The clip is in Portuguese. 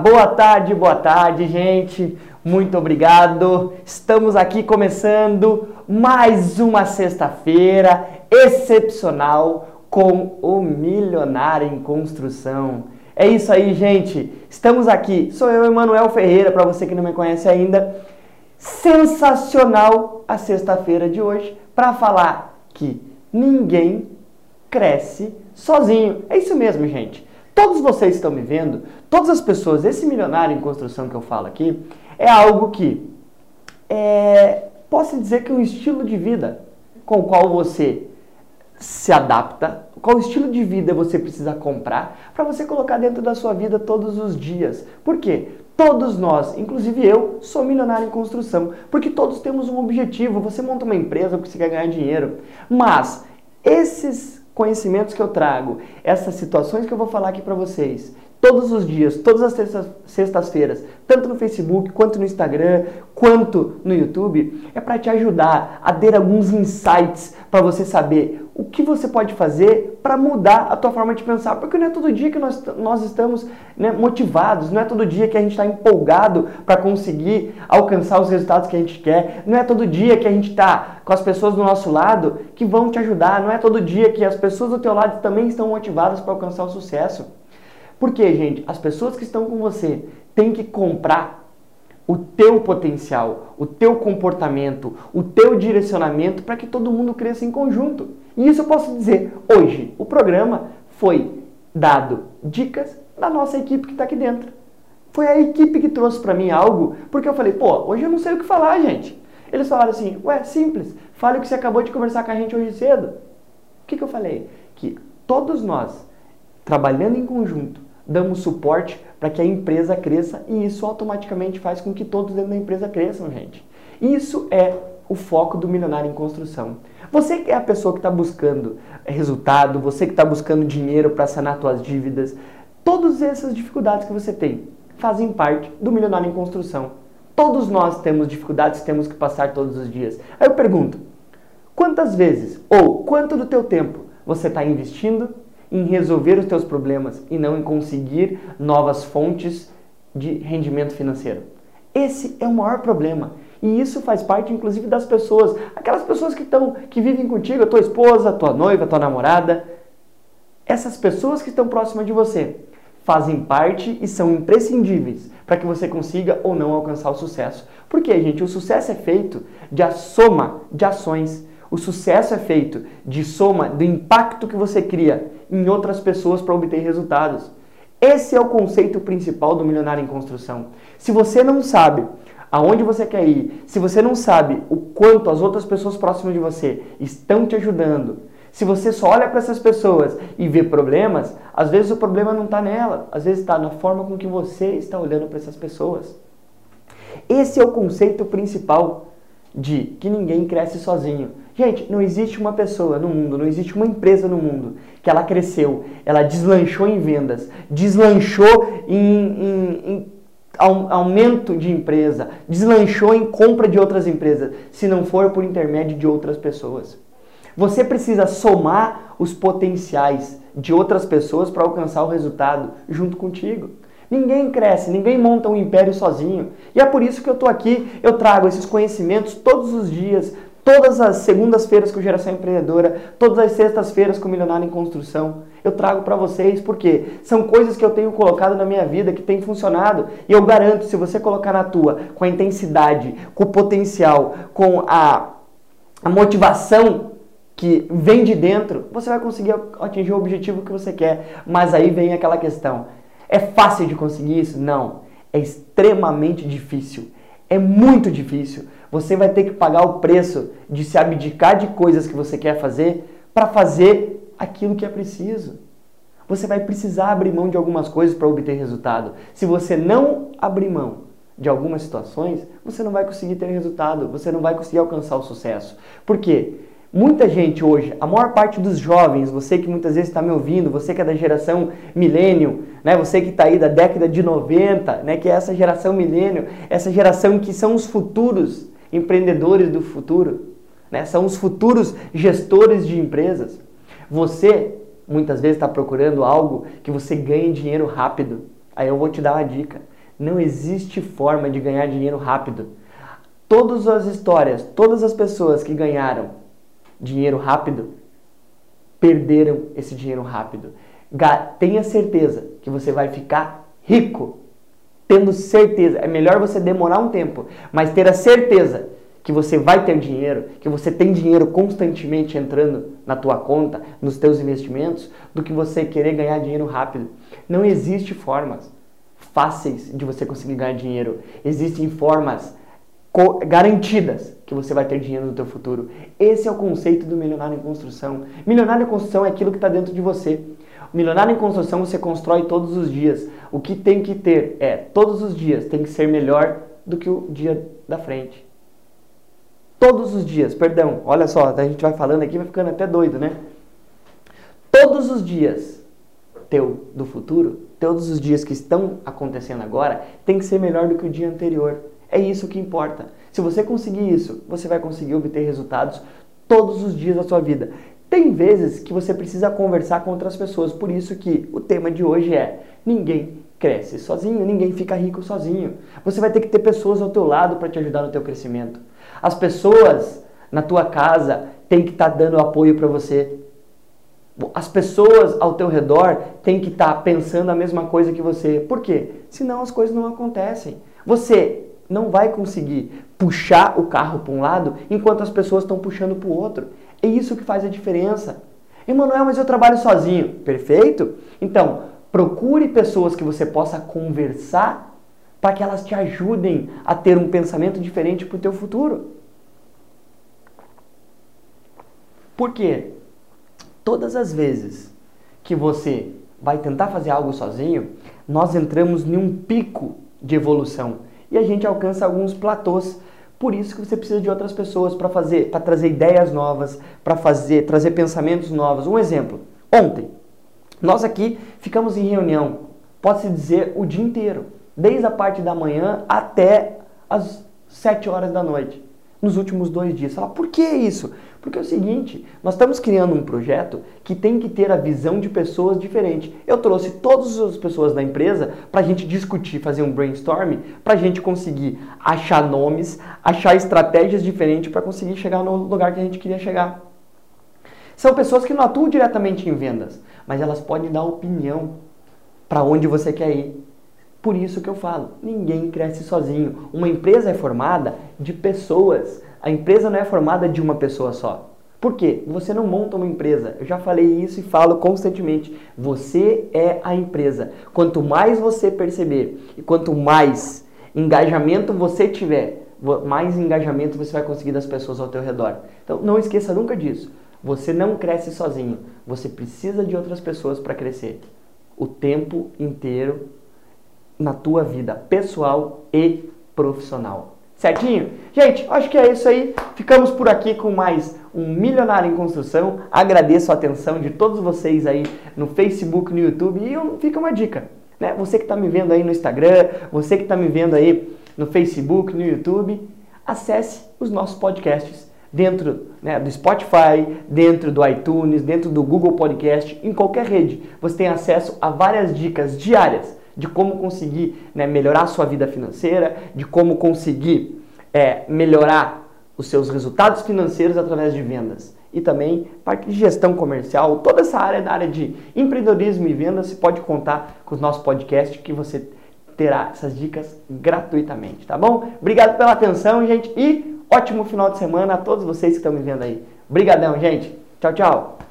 Boa tarde, boa tarde, gente. Muito obrigado. Estamos aqui começando mais uma sexta-feira excepcional com o Milionário em Construção. É isso aí, gente. Estamos aqui. Sou eu, Emanuel Ferreira, para você que não me conhece ainda. Sensacional a sexta-feira de hoje para falar que ninguém cresce sozinho. É isso mesmo, gente. Todos vocês estão me vendo, todas as pessoas, esse milionário em construção que eu falo aqui, é algo que é, posso dizer que é um estilo de vida com o qual você se adapta, qual estilo de vida você precisa comprar para você colocar dentro da sua vida todos os dias. Por quê? Todos nós, inclusive eu, sou milionário em construção, porque todos temos um objetivo. Você monta uma empresa porque você quer ganhar dinheiro, mas esses conhecimentos que eu trago, essas situações que eu vou falar aqui para vocês, todos os dias, todas as sextas-feiras, tanto no Facebook, quanto no Instagram, quanto no YouTube, é para te ajudar a ter alguns insights para você saber o que você pode fazer para mudar a tua forma de pensar. Porque não é todo dia que nós, nós estamos né, motivados, não é todo dia que a gente está empolgado para conseguir alcançar os resultados que a gente quer, não é todo dia que a gente está com as pessoas do nosso lado que vão te ajudar, não é todo dia que as pessoas do teu lado também estão motivadas para alcançar o sucesso. Porque, gente, as pessoas que estão com você têm que comprar o teu potencial, o teu comportamento, o teu direcionamento para que todo mundo cresça em conjunto. E isso eu posso dizer, hoje o programa foi dado dicas da nossa equipe que está aqui dentro. Foi a equipe que trouxe para mim algo, porque eu falei, pô, hoje eu não sei o que falar, gente. Eles falaram assim, ué, simples, fale o que você acabou de conversar com a gente hoje cedo. O que, que eu falei? Que todos nós, trabalhando em conjunto, damos suporte para que a empresa cresça e isso automaticamente faz com que todos dentro da empresa cresçam, gente. Isso é o foco do milionário em construção. Você que é a pessoa que está buscando resultado, você que está buscando dinheiro para sanar suas dívidas, todas essas dificuldades que você tem fazem parte do milionário em construção. Todos nós temos dificuldades temos que passar todos os dias. Aí eu pergunto, quantas vezes ou quanto do teu tempo você está investindo em resolver os teus problemas e não em conseguir novas fontes de rendimento financeiro? Esse é o maior problema. E isso faz parte, inclusive, das pessoas, aquelas pessoas que estão, que vivem contigo, a tua esposa, a tua noiva, a tua namorada. Essas pessoas que estão próximas de você fazem parte e são imprescindíveis para que você consiga ou não alcançar o sucesso. Porque, gente, o sucesso é feito de a soma de ações. O sucesso é feito de soma do impacto que você cria em outras pessoas para obter resultados. Esse é o conceito principal do milionário em construção. Se você não sabe aonde você quer ir, se você não sabe o quanto as outras pessoas próximas de você estão te ajudando, se você só olha para essas pessoas e vê problemas, às vezes o problema não está nela, às vezes está na forma com que você está olhando para essas pessoas. Esse é o conceito principal de que ninguém cresce sozinho. Gente, não existe uma pessoa no mundo, não existe uma empresa no mundo que ela cresceu, ela deslanchou em vendas, deslanchou em, em, em aumento de empresa, deslanchou em compra de outras empresas, se não for por intermédio de outras pessoas. Você precisa somar os potenciais de outras pessoas para alcançar o resultado junto contigo. Ninguém cresce, ninguém monta um império sozinho. E é por isso que eu estou aqui, eu trago esses conhecimentos todos os dias, todas as segundas-feiras com Geração Empreendedora, todas as sextas-feiras com Milionário em Construção eu trago para vocês, porque são coisas que eu tenho colocado na minha vida que tem funcionado. E eu garanto, se você colocar na tua, com a intensidade, com o potencial, com a, a motivação que vem de dentro, você vai conseguir atingir o objetivo que você quer. Mas aí vem aquela questão: é fácil de conseguir isso? Não. É extremamente difícil. É muito difícil. Você vai ter que pagar o preço de se abdicar de coisas que você quer fazer para fazer aquilo que é preciso. Você vai precisar abrir mão de algumas coisas para obter resultado. Se você não abrir mão de algumas situações, você não vai conseguir ter resultado, você não vai conseguir alcançar o sucesso. Por quê? Muita gente hoje, a maior parte dos jovens, você que muitas vezes está me ouvindo, você que é da geração milênio, né, você que está aí da década de 90, né, que é essa geração milênio, essa geração que são os futuros empreendedores do futuro, né, são os futuros gestores de empresas. Você muitas vezes está procurando algo que você ganhe dinheiro rápido. Aí eu vou te dar uma dica. Não existe forma de ganhar dinheiro rápido. Todas as histórias, todas as pessoas que ganharam dinheiro rápido perderam esse dinheiro rápido. Tenha certeza que você vai ficar rico. Tendo certeza. É melhor você demorar um tempo, mas ter a certeza que você vai ter dinheiro, que você tem dinheiro constantemente entrando na tua conta, nos teus investimentos, do que você querer ganhar dinheiro rápido. Não existe formas fáceis de você conseguir ganhar dinheiro. Existem formas garantidas que você vai ter dinheiro no teu futuro. Esse é o conceito do milionário em construção. Milionário em construção é aquilo que está dentro de você. Milionário em construção você constrói todos os dias. O que tem que ter é, todos os dias tem que ser melhor do que o dia da frente. Todos os dias, perdão, olha só, a gente vai falando aqui, vai ficando até doido, né? Todos os dias teu do futuro, todos os dias que estão acontecendo agora, tem que ser melhor do que o dia anterior. É isso que importa. Se você conseguir isso, você vai conseguir obter resultados todos os dias da sua vida. Tem vezes que você precisa conversar com outras pessoas, por isso que o tema de hoje é ninguém cresce sozinho, ninguém fica rico sozinho. Você vai ter que ter pessoas ao teu lado para te ajudar no teu crescimento. As pessoas na tua casa têm que estar tá dando apoio para você. As pessoas ao teu redor têm que estar tá pensando a mesma coisa que você. Por quê? Senão as coisas não acontecem. Você não vai conseguir puxar o carro para um lado enquanto as pessoas estão puxando para o outro. É isso que faz a diferença. Emanuel, mas eu trabalho sozinho. Perfeito? Então, procure pessoas que você possa conversar para que elas te ajudem a ter um pensamento diferente para o teu futuro. Por quê? Todas as vezes que você vai tentar fazer algo sozinho, nós entramos em um pico de evolução e a gente alcança alguns platôs. Por isso que você precisa de outras pessoas para fazer, para trazer ideias novas, para fazer, trazer pensamentos novos. Um exemplo. Ontem, nós aqui ficamos em reunião, pode-se dizer o dia inteiro desde a parte da manhã até as 7 horas da noite, nos últimos dois dias. Fala, por que isso? Porque é o seguinte, nós estamos criando um projeto que tem que ter a visão de pessoas diferentes. Eu trouxe todas as pessoas da empresa para a gente discutir, fazer um brainstorm, para a gente conseguir achar nomes, achar estratégias diferentes para conseguir chegar no lugar que a gente queria chegar. São pessoas que não atuam diretamente em vendas, mas elas podem dar opinião para onde você quer ir. Por isso que eu falo, ninguém cresce sozinho. Uma empresa é formada de pessoas. A empresa não é formada de uma pessoa só. Por quê? Você não monta uma empresa. Eu já falei isso e falo constantemente. Você é a empresa. Quanto mais você perceber e quanto mais engajamento você tiver, mais engajamento você vai conseguir das pessoas ao teu redor. Então não esqueça nunca disso. Você não cresce sozinho. Você precisa de outras pessoas para crescer. O tempo inteiro na tua vida pessoal e profissional. Certinho? Gente, acho que é isso aí. Ficamos por aqui com mais um Milionário em Construção. Agradeço a atenção de todos vocês aí no Facebook, no YouTube. E fica uma dica, né? Você que está me vendo aí no Instagram, você que está me vendo aí no Facebook, no YouTube, acesse os nossos podcasts dentro né, do Spotify, dentro do iTunes, dentro do Google Podcast, em qualquer rede. Você tem acesso a várias dicas diárias de como conseguir né, melhorar a sua vida financeira, de como conseguir é, melhorar os seus resultados financeiros através de vendas. E também parte de gestão comercial, toda essa área da área de empreendedorismo e vendas, você pode contar com o nosso podcast que você terá essas dicas gratuitamente, tá bom? Obrigado pela atenção, gente, e ótimo final de semana a todos vocês que estão me vendo aí. Obrigadão, gente. Tchau, tchau.